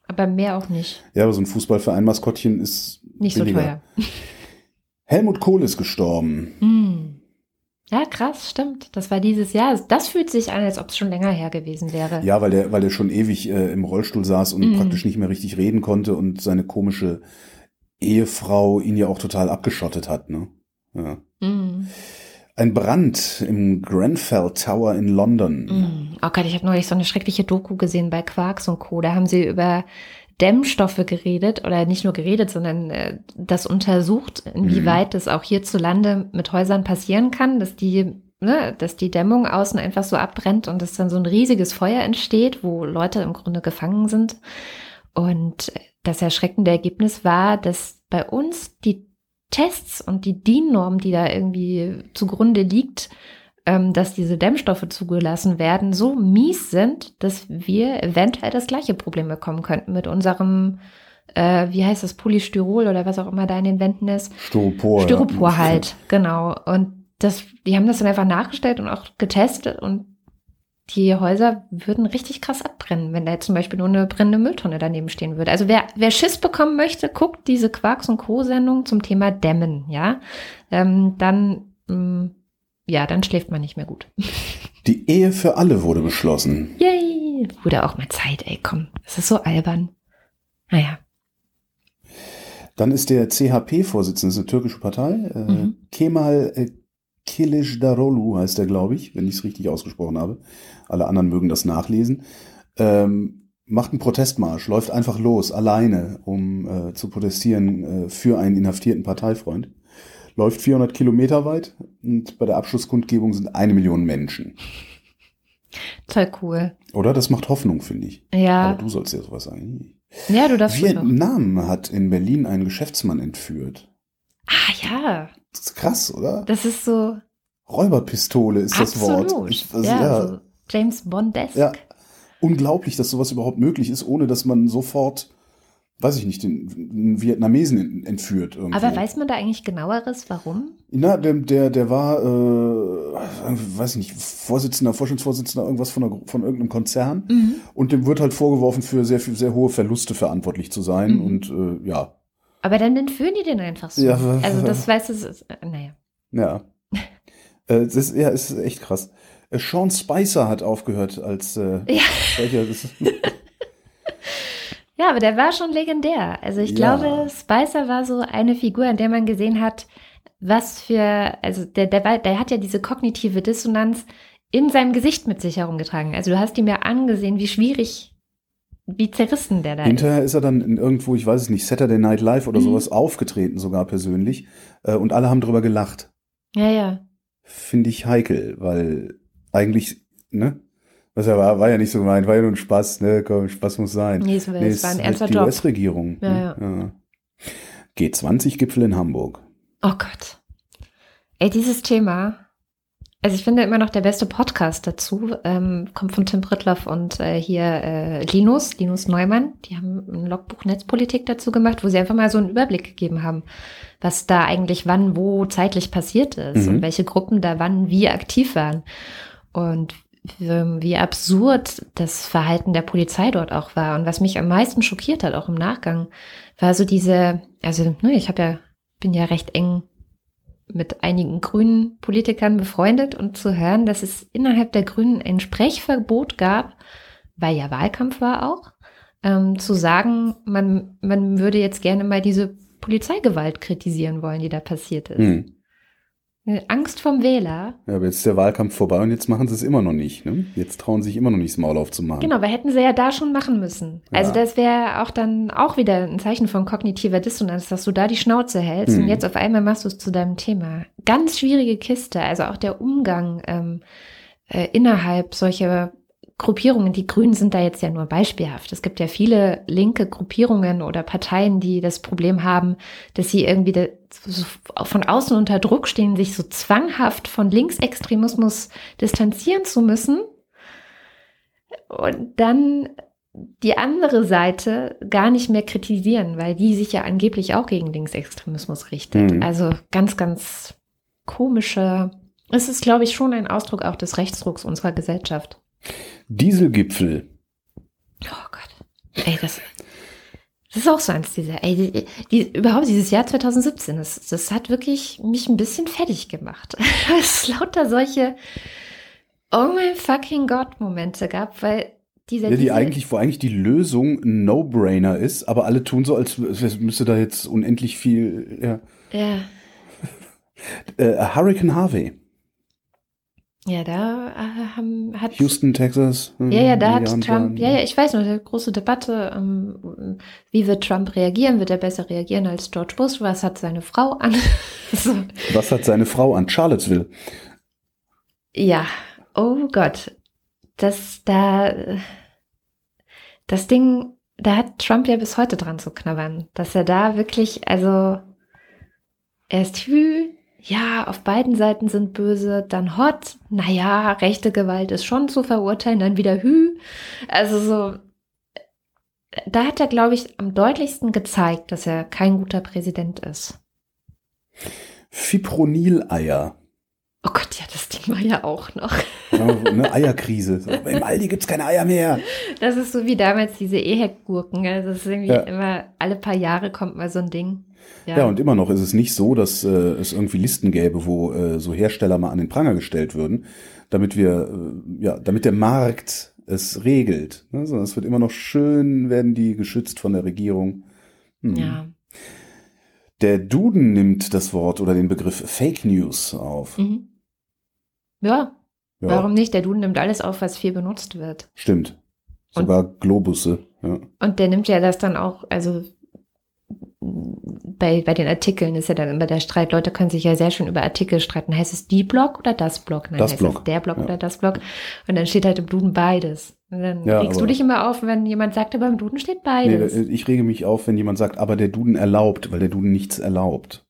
Aber mehr auch nicht. Ja, aber so ein Fußballverein-Maskottchen ist Nicht so billiger. teuer. Helmut Kohl ist gestorben. Hm. Ja, krass, stimmt. Das war dieses Jahr. Das fühlt sich an, als ob es schon länger her gewesen wäre. Ja, weil der, weil der schon ewig äh, im Rollstuhl saß und Mhm. praktisch nicht mehr richtig reden konnte und seine komische Ehefrau ihn ja auch total abgeschottet hat, ne? Ja. Mm. Ein Brand im Grenfell Tower in London. Mm. Oh Gott, ich habe neulich so eine schreckliche Doku gesehen bei Quarks und Co. Da haben sie über Dämmstoffe geredet oder nicht nur geredet, sondern äh, das untersucht, inwieweit das auch hierzulande mit Häusern passieren kann, dass die ne, dass die Dämmung außen einfach so abbrennt und es dann so ein riesiges Feuer entsteht, wo Leute im Grunde gefangen sind. Und das erschreckende Ergebnis war, dass bei uns die Tests und die DIN-Norm, die da irgendwie zugrunde liegt, ähm, dass diese Dämmstoffe zugelassen werden, so mies sind, dass wir eventuell das gleiche Problem bekommen könnten mit unserem, äh, wie heißt das, Polystyrol oder was auch immer da in den Wänden ist. Styropor. Styropor ja. halt, genau. Und das, die haben das dann einfach nachgestellt und auch getestet und die Häuser würden richtig krass abbrennen, wenn da jetzt zum Beispiel nur eine brennende Mülltonne daneben stehen würde. Also wer, wer Schiss bekommen möchte, guckt diese Quarks- und Co-Sendung zum Thema Dämmen, ja. Ähm, dann, ähm, ja, dann schläft man nicht mehr gut. [laughs] Die Ehe für alle wurde beschlossen. Yay! Wurde auch mal Zeit, ey, komm. Das ist so albern. Naja. Dann ist der CHP-Vorsitzende, das ist eine türkische Partei, äh, Mhm. Kemal äh, Kilicdaroglu heißt er, glaube ich, wenn ich es richtig ausgesprochen habe. Alle anderen mögen das nachlesen. Ähm, macht einen Protestmarsch, läuft einfach los, alleine, um äh, zu protestieren äh, für einen inhaftierten Parteifreund. Läuft 400 Kilometer weit und bei der Abschlusskundgebung sind eine Million Menschen. Toll cool. Oder? Das macht Hoffnung, finde ich. Ja. Aber du sollst ja sowas sagen. Ja, du darfst. Vietnam hat in Berlin einen Geschäftsmann entführt. Ah ja, Das ist krass, oder? das ist so Räuberpistole ist das absolut. Wort. Ich, also, ja, ja, so James Bondesk. ja, unglaublich, dass sowas überhaupt möglich ist, ohne dass man sofort, weiß ich nicht, den, Vietnamesen ent- entführt. Irgendwo. Aber weiß man da eigentlich genaueres, warum? Na, der, der, der war, äh, weiß ich nicht, Vorsitzender, Vorstandsvorsitzender, irgendwas von, einer, von irgendeinem Konzern. Mhm. Und dem wird halt vorgeworfen, für sehr, viel- sehr hohe Verluste verantwortlich zu sein. Mhm. Und äh, ja, Aber dann entführen die den einfach so. Ja, also das weißt du, es ist- naja. ja. äh, das ist, ja, es ist echt krass. Äh, Sean Spicer hat aufgehört als äh, Ja. Sprecher [laughs] Ja, aber der war schon legendär. Also ich Ja. glaube, Spicer war so eine Figur, an der man gesehen hat, was für, also der, der, war, der hat ja diese kognitive Dissonanz in seinem Gesicht mit sich herumgetragen. Also du hast ihm ja angesehen, wie schwierig, wie zerrissen der da ist. Hinterher ist er dann in irgendwo, ich weiß es nicht, Saturday Night Live oder Mhm. sowas aufgetreten, sogar persönlich. Äh, und alle haben drüber gelacht. Ja, ja. Finde ich heikel, weil eigentlich, ne? Was ja war, war ja nicht so gemeint, war ja nur ein Spaß, ne? Komm, Spaß muss sein. Nee, es war, Nee, es war ein ernster die Job. US-Regierung. Ja, ne? ja. G20-Gipfel in Hamburg. Oh Gott. Ey, dieses Thema. Also ich finde immer noch der beste Podcast dazu, ähm, kommt von Tim Brittloff und äh, hier äh, Linus, Linus Neumann. Die haben ein Logbuch Netzpolitik dazu gemacht, wo sie einfach mal so einen Überblick gegeben haben, was da eigentlich wann, wo zeitlich passiert ist Mhm. und welche Gruppen da wann wie aktiv waren. Und wie, wie absurd das Verhalten der Polizei dort auch war. Und was mich am meisten schockiert hat, auch im Nachgang, war so diese, also ne, ich habe ja, bin ja recht eng mit einigen grünen Politikern befreundet und zu hören, dass es innerhalb der Grünen ein Sprechverbot gab, weil ja Wahlkampf war auch, ähm, zu sagen, man, man würde jetzt gerne mal diese Polizeigewalt kritisieren wollen, die da passiert ist. Hm. Angst vom Wähler. Ja, aber jetzt ist der Wahlkampf vorbei und jetzt machen sie es immer noch nicht. Ne? Jetzt trauen sie sich immer noch nicht, das Maul aufzumachen. Genau, aber hätten sie ja da schon machen müssen. Also Ja. das wäre auch dann auch wieder ein Zeichen von kognitiver Dissonanz, dass du da die Schnauze hältst Hm. und jetzt auf einmal machst du es zu deinem Thema. Ganz schwierige Kiste, also auch der Umgang ähm, äh, innerhalb solcher Gruppierungen. Die Grünen sind da jetzt ja nur beispielhaft. Es gibt ja viele linke Gruppierungen oder Parteien, die das Problem haben, dass sie irgendwie da von außen unter Druck stehen, sich so zwanghaft von Linksextremismus distanzieren zu müssen. Und dann die andere Seite gar nicht mehr kritisieren, weil die sich ja angeblich auch gegen Linksextremismus richtet. Mhm. Also ganz, ganz komische. Es ist, glaube ich, schon ein Ausdruck auch des Rechtsdrucks unserer Gesellschaft. Dieselgipfel. Oh Gott. Ey, das, das ist auch so eins dieser, ey, die, die, überhaupt dieses Jahr 2017, das, das hat wirklich mich ein bisschen fertig gemacht. [laughs] es lauter solche Oh mein fucking Gott Momente gab, weil dieser Ja, die diese, eigentlich, wo eigentlich die Lösung ein No-Brainer ist, aber alle tun so, als als müsste da jetzt unendlich viel. Ja. ja, Äh, Hurricane Harvey, ja, da äh, haben, hat Houston, Texas. äh, Ja, ja, da hat Trump, Schaden. ja, ja, ich weiß noch, die große Debatte, ähm, wie wird Trump reagieren? Wird er besser reagieren als George Bush? Was hat seine Frau an? [laughs] so. Was hat seine Frau an Charlottesville? Ja, oh Gott. Das da, das Ding, da hat Trump ja bis heute dran zu knabbern, dass er da wirklich, also erst Hü, ja, auf beiden Seiten sind böse, dann Hot, naja, rechte Gewalt ist schon zu verurteilen, dann wieder Hü. Also so, da hat er, glaube ich, am deutlichsten gezeigt, dass er kein guter Präsident ist. Fipronil-Eier. Oh Gott, ja, das Ding war ja auch noch. Eine Eierkrise. [laughs] So, Im Aldi gibt's keine Eier mehr. Das ist so wie damals diese Ehek-Gurken. Also es ist irgendwie Ja. immer, alle paar Jahre kommt mal so ein Ding. Ja. und immer noch ist es nicht so, dass äh, es irgendwie Listen gäbe, wo äh, so Hersteller mal an den Pranger gestellt würden, damit wir, äh, ja, damit der Markt es regelt. Ne? Sondern es wird immer noch schön, werden die geschützt von der Regierung. Hm. ja. Der Duden nimmt das Wort oder den Begriff Fake News auf. Mhm. Ja, Ja, warum nicht? Der Duden nimmt alles auf, was viel benutzt wird. Stimmt. Sogar Globusse. Ja. Und der nimmt ja das dann auch, also bei, bei den Artikeln ist ja dann immer der Streit, Leute können sich ja sehr schön über Artikel streiten. Heißt es die Blog oder das Blog? Nein, Das heißt Blog, es der Blog ja. oder das Blog? Und dann steht halt im Duden beides. Und dann Ja, regst du dich immer auf, wenn jemand sagt, aber im Duden steht Nee, beides. äh, ich rege mich auf, wenn jemand sagt, aber der Duden erlaubt, weil der Duden nichts erlaubt.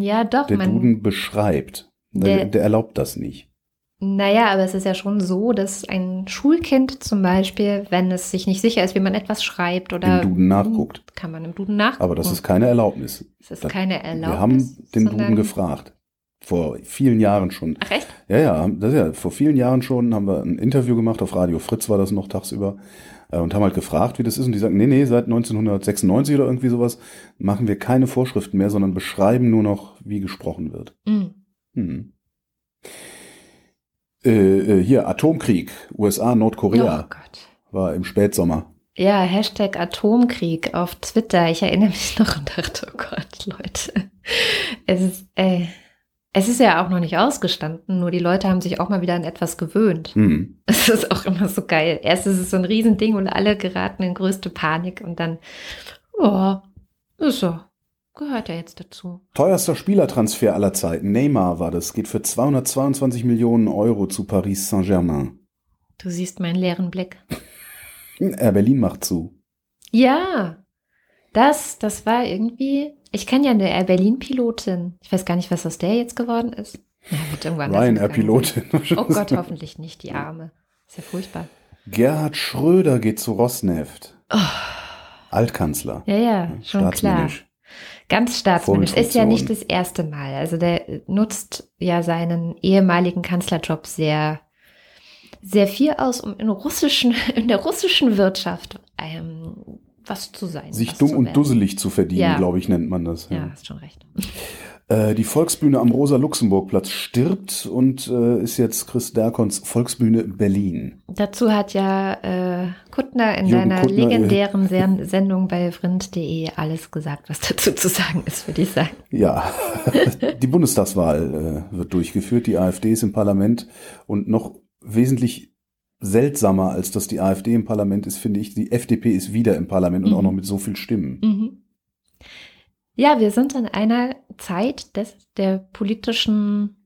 ja, doch, Der Duden beschreibt. Der- der erlaubt das nicht. Naja, aber es ist ja schon so, dass ein Schulkind zum Beispiel, wenn es sich nicht sicher ist, wie man etwas schreibt oder Im Duden nachguckt. kann man im Duden nachgucken. Aber das ist keine Erlaubnis. es ist das- keine Erlaubnis. Wir haben den Duden gefragt. Vor vielen Jahren schon. Ach echt? Ja, ja, das ist ja, vor vielen Jahren schon haben wir ein Interview gemacht, auf Radio Fritz war das noch tagsüber, äh, und haben halt gefragt, wie das ist. Und die sagen, nee, nee, seit 1996 oder irgendwie sowas machen wir keine Vorschriften mehr, sondern beschreiben nur noch, wie gesprochen wird. Mhm. Hm. Äh, äh, hier, Atomkrieg, USA, Nordkorea, Oh Gott. war im Spätsommer. Ja, Hashtag Atomkrieg auf Twitter. Ich erinnere mich noch und dachte, oh Gott, Leute. Es ist, äh, es ist ja auch noch nicht ausgestanden, nur die Leute haben sich auch mal wieder an etwas gewöhnt. Hm. Es ist auch immer so geil. Erst ist es so ein Riesending und alle geraten in größte Panik und dann, oh, ist so. Gehört ja jetzt dazu. Teuerster Spielertransfer aller Zeiten, Neymar war das, geht für 222 Millionen Euro zu Paris Saint-Germain. Du siehst meinen leeren Blick. [laughs] Air Berlin macht zu. Ja, das, das war irgendwie. Ich kenne ja eine Air Berlin-Pilotin. Ich weiß gar nicht, was aus der jetzt geworden ist. Ja, wird irgendwann anders gegangen Ryanair-Pilotin. sein. Oh Gott, hoffentlich nicht, die Arme. Ist ja furchtbar. Gerhard Schröder geht zu Rosneft. Oh, Altkanzler. ja, ja, schon klar. Ganz staatsmännisch. Ist ja nicht das erste Mal. Also der nutzt ja seinen ehemaligen Kanzlerjob sehr, sehr viel aus, um in russischen, [laughs] in der russischen Wirtschaft ähm, was zu sein. Sich dumm und dusselig zu verdienen, Ja. glaube ich, nennt man das. Ja, hast schon recht. Äh, die Volksbühne am Rosa-Luxemburg-Platz stirbt und äh, ist jetzt Chris Derkons Volksbühne Berlin. Dazu hat ja äh, Kuttner in Jürgen seiner Kuttner, äh, legendären [laughs] Sen Sendung bei vrind.de alles gesagt, was dazu zu sagen ist, würde ich sagen. Ja, [laughs] die Bundestagswahl äh, wird durchgeführt. Die AfD ist im Parlament und noch wesentlich seltsamer, als dass die AfD im Parlament ist, finde ich, die FDP ist wieder im Parlament und Mhm. auch noch mit so viel Stimmen. Mhm. Ja, wir sind in einer Zeit des, der politischen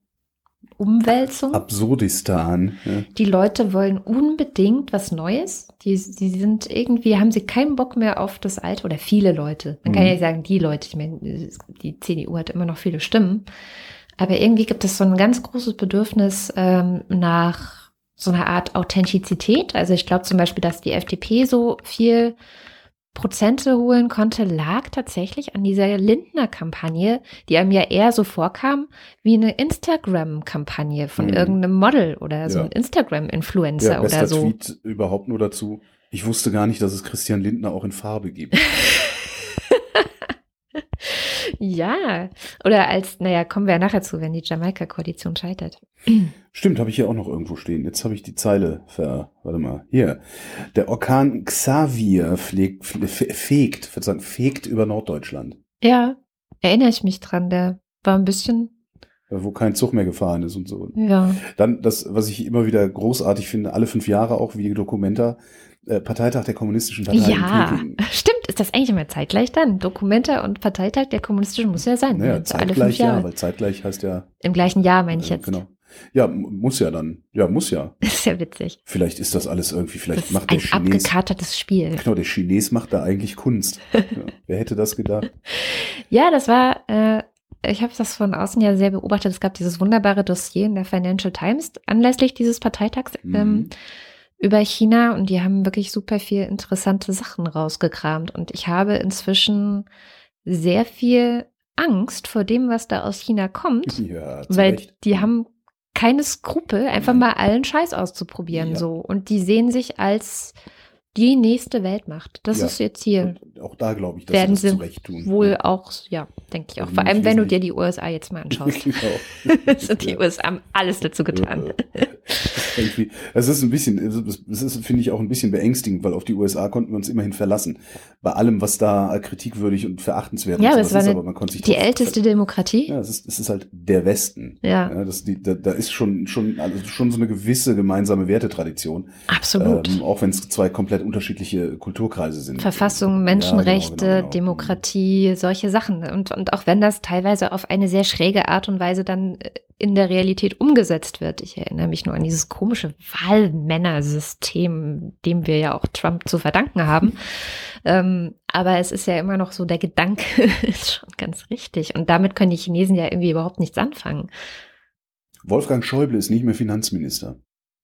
Umwälzung. Absurdistan. Ja. Die Leute wollen unbedingt was Neues. Die, die sind irgendwie, haben sie keinen Bock mehr auf das Alte oder viele Leute. Man kann Mhm. ja nicht sagen, die Leute. Ich meine, die CDU hat immer noch viele Stimmen. Aber irgendwie gibt es so ein ganz großes Bedürfnis ähm, nach so einer Art Authentizität. Also ich glaube zum Beispiel, dass die FDP so viel Prozente holen konnte, lag tatsächlich an dieser Lindner-Kampagne, die einem ja eher so vorkam wie eine Instagram-Kampagne von Mhm. irgendeinem Model oder so Ja. ein Instagram-Influencer Ja, oder so. Tweet überhaupt nur dazu. Ich wusste gar nicht, dass es Christian Lindner auch in Farbe gibt. [laughs] Ja, oder als, naja, kommen wir ja nachher zu, wenn die Jamaika-Koalition scheitert. Stimmt, habe ich hier auch noch irgendwo stehen. Jetzt habe ich die Zeile ver. Warte mal. Hier. Der Orkan Xavier fliegt, fe- fegt, verzeihung, fegt über Norddeutschland, Ja, erinnere ich mich dran, der war ein bisschen, wo kein Zug mehr gefahren ist und so. ja. Dann das, was ich immer wieder großartig finde, alle fünf Jahre auch wie Dokumenta, äh, Parteitag der Kommunistischen Partei in Ja, Peking. Ist das eigentlich immer zeitgleich dann? Dokumenta und Parteitag der Kommunistischen muss ja sein. Naja, zeitgleich ja, weil zeitgleich heißt ja, Im gleichen Jahr meine ich äh, jetzt. genau. Ja, muss ja dann. Ja, muss ja. [laughs] Das ist ja witzig. Vielleicht ist das alles irgendwie, vielleicht das macht der ein Chines. abgekatertes Spiel. Genau, der Chines macht da eigentlich Kunst. [laughs] ja, wer hätte das gedacht? Ja, das war, äh, ich habe das von außen ja sehr beobachtet. Es gab dieses wunderbare Dossier in der Financial Times anlässlich dieses Parteitags Mhm. ähm, über China und die haben wirklich super viel interessante Sachen rausgekramt. Und ich habe inzwischen sehr viel Angst vor dem, was da aus China kommt. Ja, Weil Recht. die haben keine Skrupel, einfach Nein. mal allen Scheiß auszuprobieren Ja. so. Und die sehen sich als die nächste Weltmacht. Das Ja. ist ihr Ziel. Und auch da glaube ich, dass Werden sie das sie zu Recht tun. Wohl auch, ja, denke ich auch. Also Vor allem, wenn du dir die USA jetzt mal anschaust. [laughs] genau. [laughs] sind die Ja. USA haben alles dazu getan. Es ist ein bisschen, es ist, finde ich, auch ein bisschen beängstigend, weil auf die USA konnten wir uns immerhin verlassen. Bei allem, was da kritikwürdig und verachtenswert Ja, ist, eine- aber man konnte sich Die älteste Demokratie. Ja, es ist, es ist halt der Westen. Ja, Ja, das, die, da, da ist schon, schon, also schon so eine gewisse gemeinsame Wertetradition. absolut. Ähm, auch wenn es zwei komplett unterschiedliche Kulturkreise sind. Verfassung, Ja, Menschenrechte, genau, genau, genau. Demokratie, solche Sachen. Und, und auch wenn das teilweise auf eine sehr schräge Art und Weise dann äh, in der Realität umgesetzt wird. Ich erinnere mich nur an dieses komische Wahlmännersystem, dem wir ja auch Trump zu verdanken haben. [laughs] ähm, aber es ist ja immer noch so, der Gedanke [laughs] ist schon ganz richtig. Und damit können die Chinesen ja irgendwie überhaupt nichts anfangen. Wolfgang Schäuble ist nicht mehr Finanzminister.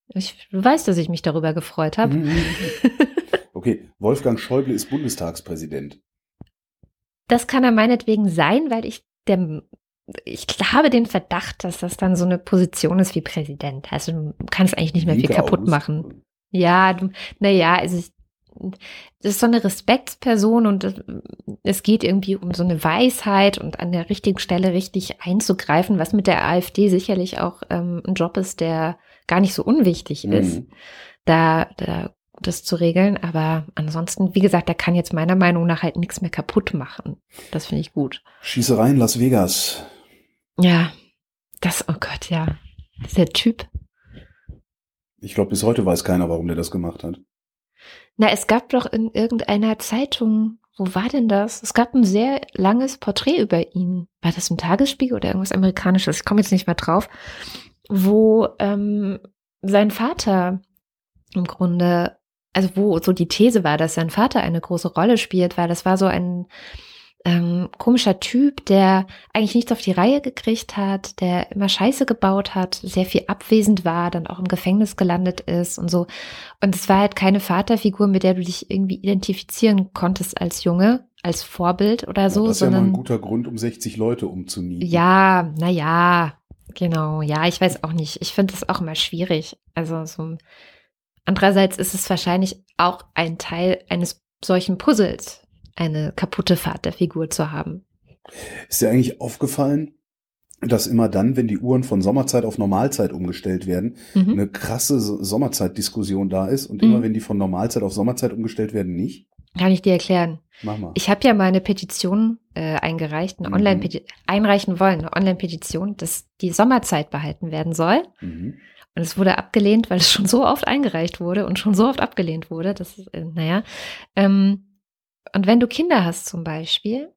Ich du weißt, dass ich mich darüber gefreut habe. [laughs] Okay, Wolfgang Schäuble ist Bundestagspräsident. Das kann er meinetwegen sein, weil ich der, ich habe den Verdacht, dass das dann so eine Position ist wie Präsident. Also du kannst eigentlich nicht mehr viel Linke kaputt August. machen. Ja, naja, also ich, das ist so eine Respektsperson und es- geht irgendwie um so eine Weisheit und an der richtigen Stelle richtig einzugreifen, was mit der AfD sicherlich auch ähm, ein Job ist, der gar nicht so unwichtig ist, Mhm. da, da das zu regeln. Aber ansonsten, wie gesagt, der kann jetzt meiner Meinung nach halt nichts mehr kaputt machen. Das finde ich gut. Schießerei in Las Vegas. Ja, das, oh Gott, ja. Dieser Typ. Ich glaube, bis heute weiß keiner, warum der das gemacht hat. Na, es gab doch in irgendeiner Zeitung, wo war denn das? Es gab ein sehr langes Porträt über ihn. War das im Tagesspiegel oder irgendwas Amerikanisches? Ich komme jetzt nicht mehr drauf. Wo ähm, sein Vater im Grunde, also wo so die These war, dass sein Vater eine große Rolle spielt, weil das war so ein ähm, komischer Typ, der eigentlich nichts auf die Reihe gekriegt hat, der immer Scheiße gebaut hat, sehr viel abwesend war, dann auch im Gefängnis gelandet ist und so. Und es war halt keine Vaterfigur, mit der du dich irgendwie identifizieren konntest als Junge, als Vorbild oder so, ja, das ist ja mal sondern ein guter Grund, um 60 Leute umzunieten. ja, naja, genau. Ja, ich weiß auch nicht. Ich finde das auch immer schwierig. Also so. Andererseits ist es wahrscheinlich auch ein Teil eines solchen Puzzles, eine kaputte Vaterfigur zu haben. Ist dir eigentlich aufgefallen, dass immer dann, wenn die Uhren von Sommerzeit auf Normalzeit umgestellt werden, Mhm. eine krasse So- Sommerzeitdiskussion da ist und Mhm. immer wenn die von Normalzeit auf Sommerzeit umgestellt werden, nicht? Kann ich dir erklären. Mach mal. Ich habe ja mal eine Petition äh, eingereicht, eine Mhm. Online einreichen wollen, eine Online-Petition, dass die Sommerzeit behalten werden soll. Mhm. Und es wurde abgelehnt, weil es schon so oft eingereicht wurde und schon so oft abgelehnt wurde. Das ist, äh, naja. Ähm, und wenn du Kinder hast zum Beispiel,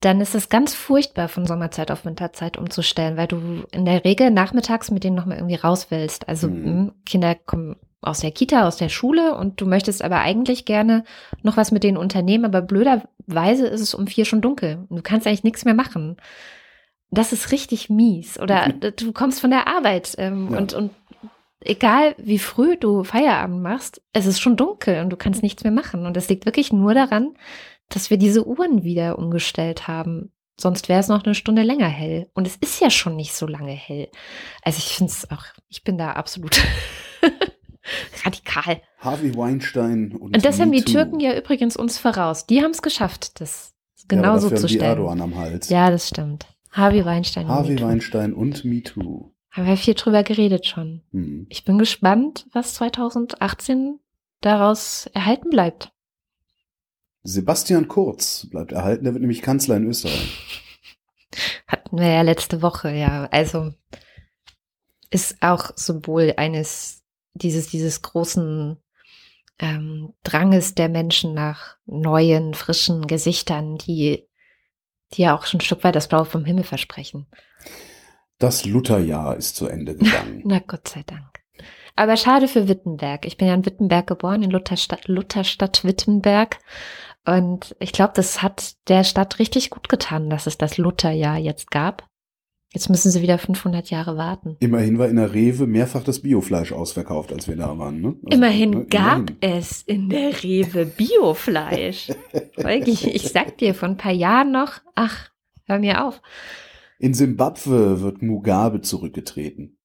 dann ist es ganz furchtbar, von Sommerzeit auf Winterzeit umzustellen, weil du in der Regel nachmittags mit denen nochmal irgendwie raus willst. Also Mhm. mh, Kinder kommen aus der Kita, aus der Schule und du möchtest aber eigentlich gerne noch was mit denen unternehmen, aber blöderweise ist es um vier schon dunkel und du kannst eigentlich nichts mehr machen. Das ist richtig mies. Oder du kommst von der Arbeit ähm, Ja. und, und egal wie früh du Feierabend machst, es ist schon dunkel und du kannst nichts mehr machen. Und das liegt wirklich nur daran, dass wir diese Uhren wieder umgestellt haben. Sonst wäre es noch eine Stunde länger hell. Und es ist ja schon nicht so lange hell. Also ich finde es auch, ich bin da absolut [laughs] radikal. Harvey Weinstein und, Und das haben die. Türken ja übrigens uns voraus. Die haben es geschafft, das Ja, aber genauso dafür zu haben die stellen. Erdogan am Hals. Ja, das stimmt. Harvey Weinstein. und Harvey MeToo. Weinstein und MeToo. Haben wir viel drüber geredet schon. Hm. Ich bin gespannt, was 2018 daraus erhalten bleibt. Sebastian Kurz bleibt erhalten, der wird nämlich Kanzler in Österreich. [laughs] Hatten wir ja letzte Woche, ja. Also ist auch Symbol eines, dieses, dieses großen ähm, Dranges der Menschen nach neuen, frischen Gesichtern, die, die ja auch schon ein Stück weit das Blaue vom Himmel versprechen. Das Lutherjahr ist zu Ende gegangen. [laughs] Na Gott sei Dank. Aber schade für Wittenberg. Ich bin ja in Wittenberg geboren, in Lutherstadt, Lutherstadt Wittenberg. Und ich glaube, das hat der Stadt richtig gut getan, dass es das Lutherjahr jetzt gab. Jetzt müssen sie wieder 500 Jahre warten. Immerhin war in der Rewe mehrfach das Biofleisch ausverkauft, als wir da waren. Ne? Also, immerhin ne, gab immerhin. es in der Rewe Biofleisch. [laughs] Wirklich, ich sag dir, vor ein paar Jahren noch, ach, hör mir auf. In Simbabwe wird Mugabe zurückgetreten.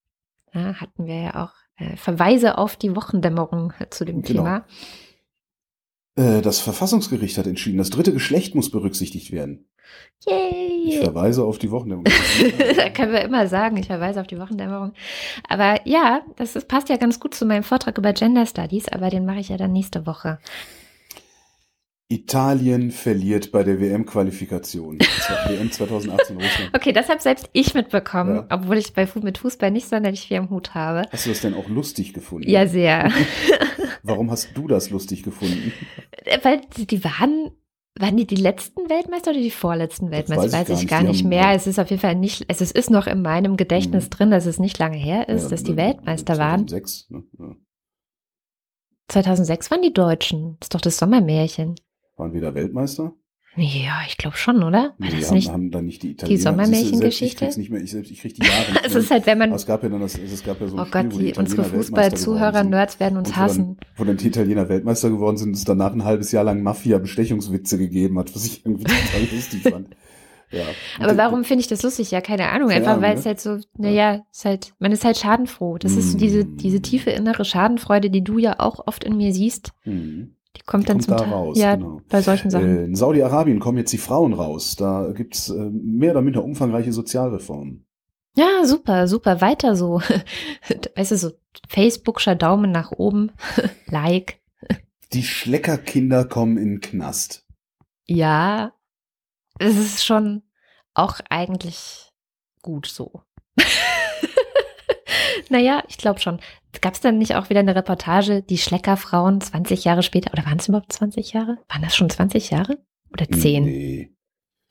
Ja, hatten wir ja auch äh, Verweise auf die Wochendämmerung zu dem Genau. Thema. Äh, Das Verfassungsgericht hat entschieden, das dritte Geschlecht muss berücksichtigt werden. Ich Yay! verweise auf die Wochendämmerung. [laughs] da können wir immer sagen, ich verweise auf die Wochendämmerung. Aber ja, das ist, passt ja ganz gut zu meinem Vortrag über Gender Studies, aber den mache ich ja dann nächste Woche. Italien verliert bei der WM-Qualifikation. WM 2018 Russland. Okay, das habe selbst ich mitbekommen, Ja. obwohl ich bei mit Fußball nicht sonderlich viel am Hut habe. Hast du das denn auch lustig gefunden? Ja, sehr. [laughs] Warum hast du das lustig gefunden? Weil die- waren, waren die die letzten Weltmeister oder die vorletzten Weltmeister? weiß ich weiß gar ich nicht. gar nicht haben- mehr. Es ist auf jeden Fall nicht, es ist, noch in meinem Gedächtnis Mhm. drin, dass es nicht lange her ist, Ja, dass die ne, Weltmeister waren. 2006, ne? ja. 2006 waren die Deutschen. Das ist doch das Sommermärchen. Waren wir da Weltmeister? Ja, ich glaube schon, oder? War Nee, das haben, nicht? haben dann nicht die Italiener. Sommermärchengeschichte? Siehst du, selbst Ich nicht mehr, ich, selbst, ich krieg die Jahre [laughs] nicht Es ist halt, wenn man, es gab ja dann das, es gab ja so ein oh Spiel, Gott, die, Italiener unsere Fußballzuhörer. Nerds werden uns hassen. Wo dann die Italiener Weltmeister geworden sind, es danach ein halbes Jahr lang Mafia-Bestechungswitze gegeben hat, was ich irgendwie [laughs] total lustig fand. Ja. Aber die- warum finde ich das lustig? Ja, keine Ahnung. Einfach Ahnung, weil ne? es halt so, naja, ist halt, man ist halt schadenfroh. Das ist so diese, Mm. diese tiefe innere Schadenfreude, die du ja auch oft in mir siehst. Hm. Die kommt dann kommt zum da Teil. raus, ja, genau. bei solchen Sachen. Äh, in Saudi-Arabien kommen jetzt die Frauen raus. Da gibt's äh, mehr oder minder umfangreiche Sozialreformen. Ja, super, super, weiter so. [laughs] weißt du, so Facebookscher Daumen nach oben, [laughs] Like. Die Schleckerkinder kommen in den Knast. Ja, es ist schon auch eigentlich gut so. [laughs] naja, ich glaube schon. Gab es dann nicht auch wieder eine Reportage, die Schleckerfrauen 20 Jahre später, oder waren es überhaupt 20 Jahre? Waren das schon 20 Jahre? Oder 10? Nee,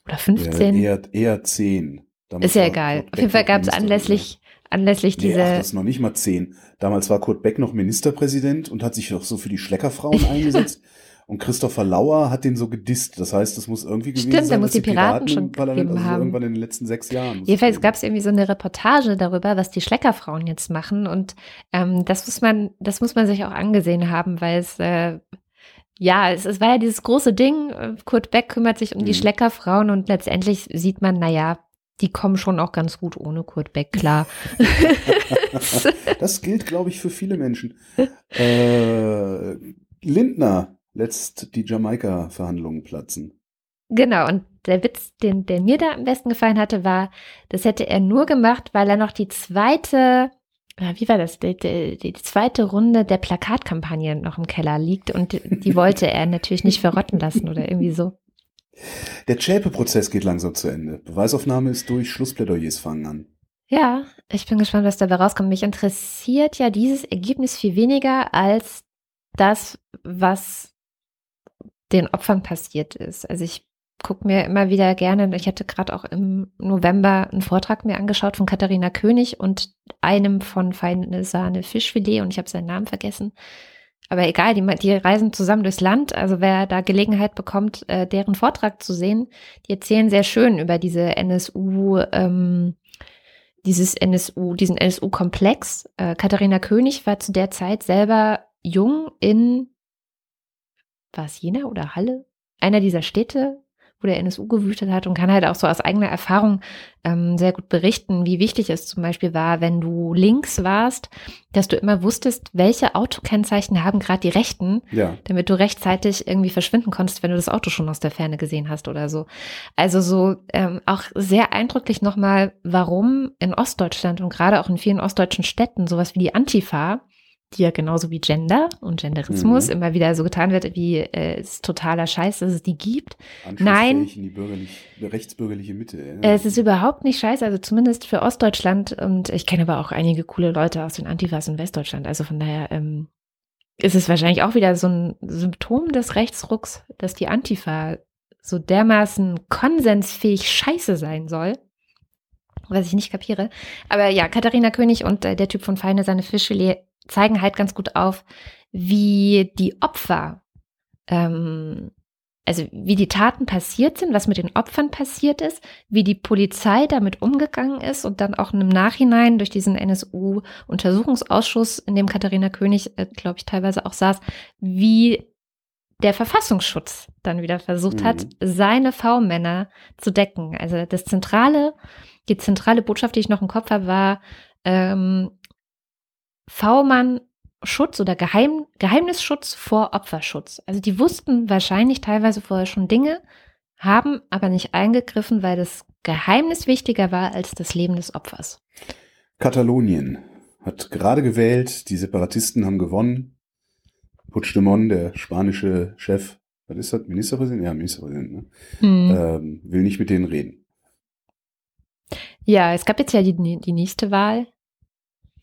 Oder äh, 15? eher, eher zehn. Damals ist ja egal. Auf jeden Fall gab es Ministerpräsident. anlässlich, anlässlich Nee, diese. ach, das ist noch nicht mal zehn. Damals war Kurt Beck noch Ministerpräsident und hat sich doch so für die Schleckerfrauen eingesetzt. [laughs] Und Christopher Lauer hat den so gedisst. Das heißt, das muss irgendwie gewesen Stimmt, sein, der muss dass die Piraten im schon gegeben also so haben. irgendwann in den letzten sechs Jahren. Jedenfalls es gab es irgendwie so eine Reportage darüber, was die Schleckerfrauen jetzt machen. Und ähm, das muss man, das muss man sich auch angesehen haben, weil es äh, ja, es, es war ja dieses große Ding. Kurt Beck kümmert sich um die Mhm. Schleckerfrauen und letztendlich sieht man, naja, die kommen schon auch ganz gut ohne Kurt Beck, klar. [laughs] Das gilt, glaube ich, für viele Menschen. Äh, Lindner lässt die Jamaika-Verhandlungen platzen. Genau, und der Witz, den, der mir da am besten gefallen hatte, war, das hätte er nur gemacht, weil er noch die zweite, wie war das, die, die, die zweite Runde der Plakatkampagne noch im Keller liegt und die, die wollte er natürlich nicht verrotten lassen oder irgendwie so. Der Zschäpe-Prozess geht langsam zu Ende. Beweisaufnahme ist durch, Schlussplädoyers fangen an. Ja, ich bin gespannt, was dabei rauskommt. Mich interessiert ja dieses Ergebnis viel weniger als das, was den Opfern passiert ist. Also ich gucke mir immer wieder gerne, ich hatte gerade auch im November einen Vortrag mir angeschaut von Katharina König und einem von Feine Sahne Fischfilet und ich habe seinen Namen vergessen. Aber egal, die, die reisen zusammen durchs Land. Also wer da Gelegenheit bekommt, äh, deren Vortrag zu sehen, die erzählen sehr schön über diese NSU, ähm, dieses NSU, diesen NSU-Komplex. Äh, Katharina König war zu der Zeit selber jung in, war es Jena oder Halle? Einer dieser Städte, wo der NSU gewütet hat und kann halt auch so aus eigener Erfahrung ähm, sehr gut berichten, wie wichtig es zum Beispiel war, wenn du links warst, dass du immer wusstest, welche Autokennzeichen haben gerade die Rechten, Ja. damit du rechtzeitig irgendwie verschwinden konntest, wenn du das Auto schon aus der Ferne gesehen hast oder so. Also so ähm, auch sehr eindrücklich nochmal, warum in Ostdeutschland und gerade auch in vielen ostdeutschen Städten sowas wie die Antifa, die ja genauso wie Gender und Genderismus Mhm. immer wieder so getan wird, wie äh, es ist totaler Scheiß, dass es die gibt. Nein. in die bürgerlich, rechtsbürgerliche Mitte. Ja. Es ist überhaupt nicht scheiße, also zumindest für Ostdeutschland. Und ich kenne aber auch einige coole Leute aus den Antifas in Westdeutschland. Also von daher ähm, ist es wahrscheinlich auch wieder so ein Symptom des Rechtsrucks, dass die Antifa so dermaßen konsensfähig scheiße sein soll. was ich nicht kapiere. Aber ja, Katharina König und äh, der Typ von Feine, seine Fischfilet zeigen halt ganz gut auf, wie die Opfer, ähm, also wie die Taten passiert sind, was mit den Opfern passiert ist, wie die Polizei damit umgegangen ist und dann auch im Nachhinein durch diesen NSU-Untersuchungsausschuss, in dem Katharina König, äh, glaube ich, teilweise auch saß, wie der Verfassungsschutz dann wieder versucht mhm. hat, seine V-Männer zu decken. Also das zentrale, die zentrale Botschaft, die ich noch im Kopf habe, war ähm, V-Mann Schutz oder Geheim, Geheimnisschutz vor Opferschutz. Also die wussten wahrscheinlich teilweise vorher schon Dinge, haben aber nicht eingegriffen, weil das Geheimnis wichtiger war als das Leben des Opfers. Katalonien hat gerade gewählt, die Separatisten haben gewonnen. Puigdemont, der spanische Chef, was ist das, Ministerpräsident? Ja, Ministerpräsident, ne? Hm. Ähm, will nicht mit denen reden. Ja, es gab jetzt ja die, die nächste Wahl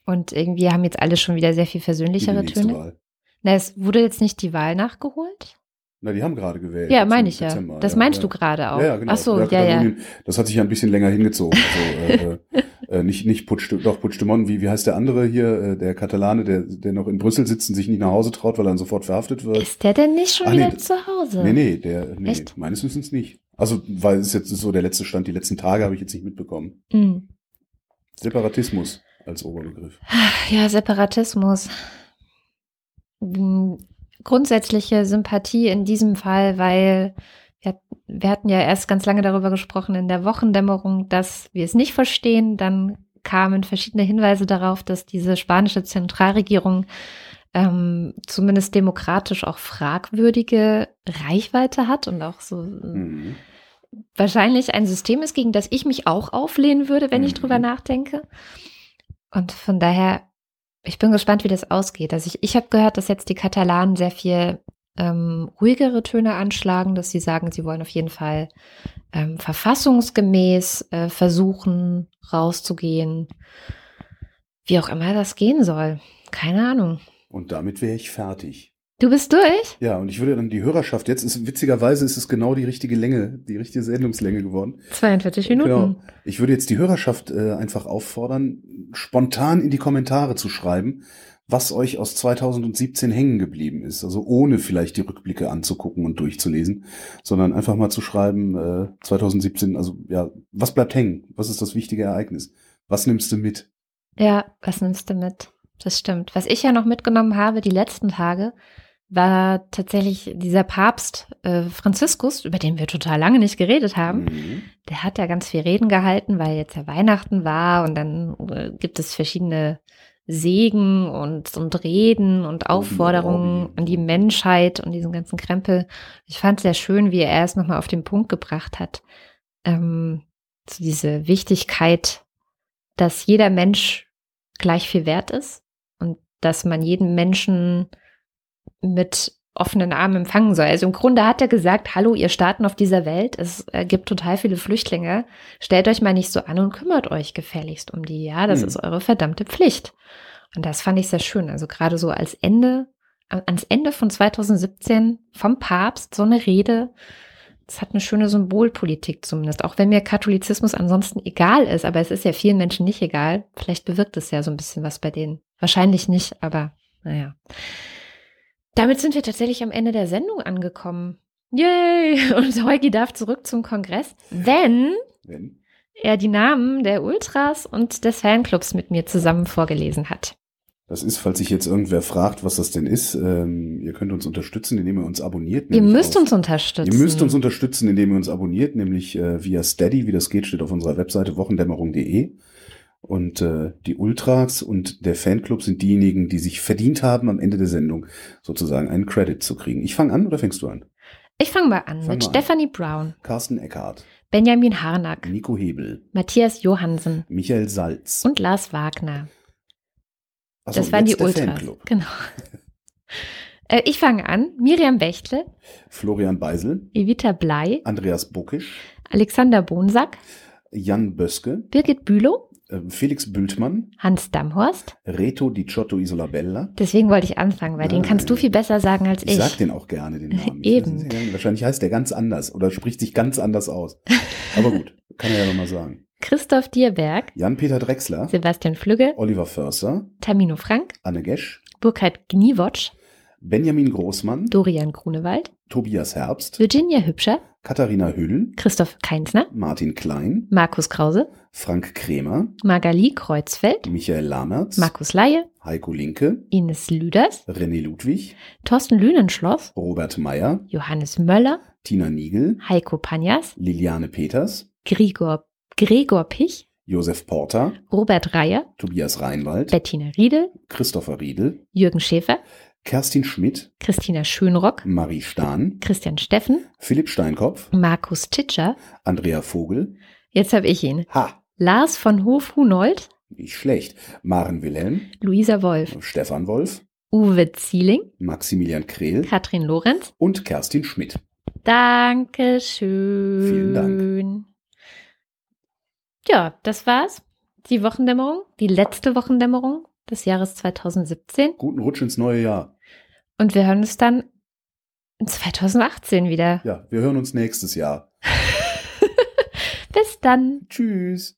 und irgendwie haben jetzt alle schon wieder sehr viel versöhnlichere Töne. Wahl. Na, es wurde jetzt nicht die Wahl nachgeholt? Na, die haben gerade gewählt. Ja, meine ich Dezember, ja. Das ja, meinst ja. du gerade auch. Ja, ja genau. Ach so, ja, ja. Das hat sich ja ein bisschen länger hingezogen. Also, [laughs] äh, äh, nicht, nicht Putsch, doch Puigdemont, wie, wie heißt der andere hier, äh, der Katalane, der, der noch in Brüssel sitzt und sich nicht nach Hause traut, weil er dann sofort verhaftet wird. Ist der denn nicht schon Ach, wieder nee, zu Hause? Nee, nee, der, nee, Echt? meines Wissens nicht. Also, weil es jetzt so der letzte Stand, die letzten Tage habe ich jetzt nicht mitbekommen. Mhm. Separatismus als Oberbegriff? Ja, Separatismus. Hm, grundsätzliche Sympathie in diesem Fall, weil wir, wir hatten ja erst ganz lange darüber gesprochen in der Wochendämmerung, dass wir es nicht verstehen. Dann kamen verschiedene Hinweise darauf, dass diese spanische Zentralregierung ähm, zumindest demokratisch auch fragwürdige Reichweite hat und auch so mhm. wahrscheinlich ein System ist, gegen das ich mich auch auflehnen würde, wenn mhm. ich drüber nachdenke. Und von daher, ich bin gespannt, wie das ausgeht. Also ich, ich habe gehört, dass jetzt die Katalanen sehr viel ähm, ruhigere Töne anschlagen, dass sie sagen, sie wollen auf jeden Fall ähm, verfassungsgemäß äh, versuchen, rauszugehen. Wie auch immer das gehen soll. Keine Ahnung. Und damit wäre ich fertig. Du bist durch? Ja, und ich würde dann die Hörerschaft, jetzt ist witzigerweise ist es genau die richtige Länge, die richtige Sendungslänge geworden. 42 Minuten. Genau. Ich würde jetzt die Hörerschaft äh, einfach auffordern, spontan in die Kommentare zu schreiben, was euch aus 2017 hängen geblieben ist. Also ohne vielleicht die Rückblicke anzugucken und durchzulesen, sondern einfach mal zu schreiben, äh, 2017, also ja, was bleibt hängen? Was ist das wichtige Ereignis? Was nimmst du mit? Ja, was nimmst du mit? Das stimmt. Was ich ja noch mitgenommen habe die letzten Tage, war tatsächlich dieser Papst äh, Franziskus, über den wir total lange nicht geredet haben. Mhm. Der hat ja ganz viel Reden gehalten, weil jetzt ja Weihnachten war und dann äh, gibt es verschiedene Segen und, und Reden und Aufforderungen an die Menschheit und diesen ganzen Krempel. Ich fand es sehr schön, wie er erst nochmal auf den Punkt gebracht hat, ähm, zu diese Wichtigkeit, dass jeder Mensch gleich viel wert ist und dass man jeden Menschen mit offenen Armen empfangen soll. Also im Grunde hat er gesagt, hallo, ihr Staaten auf dieser Welt, es gibt total viele Flüchtlinge, stellt euch mal nicht so an und kümmert euch gefälligst um die, ja, das hm. ist eure verdammte Pflicht. Und das fand ich sehr schön, also gerade so als Ende, ans Ende von 2017 vom Papst so eine Rede, das hat eine schöne Symbolpolitik zumindest, auch wenn mir Katholizismus ansonsten egal ist, aber es ist ja vielen Menschen nicht egal, vielleicht bewirkt es ja so ein bisschen was bei denen. Wahrscheinlich nicht, aber naja. Damit sind wir tatsächlich am Ende der Sendung angekommen. Yay! [laughs] Und Heugi darf zurück zum Kongress, wenn, wenn er die Namen der Ultras und des Fanclubs mit mir zusammen vorgelesen hat. Das ist, falls sich jetzt irgendwer fragt, was das denn ist, ähm, ihr könnt uns unterstützen, indem ihr uns abonniert. Ihr müsst auf, uns unterstützen. Ihr müsst uns unterstützen, indem ihr uns abonniert, nämlich äh, via Steady, wie das geht, steht auf unserer Webseite wochendämmerung.de. Und äh, die Ultras und der Fanclub sind diejenigen, die sich verdient haben, am Ende der Sendung sozusagen einen Credit zu kriegen. Ich fange an oder fängst du an? Ich fange mal an fang mit mal Stephanie an. Brown, Carsten Eckhardt, Benjamin Harnack, Nico Hebel, Matthias Johansen, Michael Salz und Lars Wagner. So, das waren die Ultras. Fanclub. Genau. [laughs] Äh, ich fange an. Miriam Bechtle, Florian Beisel, Evita Blei, Andreas Buckisch, Alexander Bonsack, Jan Böske, Birgit Bülow, Felix Bültmann. Hans Damhorst. Reto Di Ciotto Isolabella. Deswegen wollte ich anfangen, weil ja, den kannst du viel besser sagen als ich. Ich sag den auch gerne, den Namen. [laughs] Eben. wahrscheinlich heißt der ganz anders oder spricht sich ganz anders aus. Aber gut, kann er ja nochmal sagen. Christoph Dierberg, Jan-Peter Drechsler, Sebastian Flügge, Oliver Förster, Tamino Frank, Anne Gesch, Burkhard Gniewotsch, Benjamin Großmann, Dorian Grunewald, Tobias Herbst, Virginia Hübscher, Katharina Hüll, Christoph Keinsner, Martin Klein, Markus Krause, Frank Kremer, Magali Kreuzfeld, Michael Lamertz, Markus Laie, Heiko Linke, Ines Lüders, René Ludwig, Thorsten Lühnenschloss, Robert Meyer, Johannes Möller, Tina Niegel, Heiko Panjas, Liliane Peters, Gregor, Gregor Pich, Josef Porter, Robert Reier, Tobias Reinwald, Bettina Riedel, Christopher Riedel, Jürgen Schäfer, Kerstin Schmidt, Christina Schönrock, Marie Stahn, Christian Steffen, Philipp Steinkopf, Markus Titscher, Andrea Vogel, jetzt habe ich ihn, Ha, Lars von Hof-Hunold, nicht schlecht, Maren Wilhelm, Luisa Wolf, Stefan Wolf, Uwe Zieling, Maximilian Krehl. Katrin Lorenz. und Kerstin Schmidt. Dankeschön. Vielen Dank. Ja, das war's. Die Wochendämmerung, die letzte Wochendämmerung des Jahres 2017. Guten Rutsch ins neue Jahr. Und wir hören uns dann in 2018 wieder. Ja, wir hören uns nächstes Jahr. [laughs] Bis dann. Tschüss.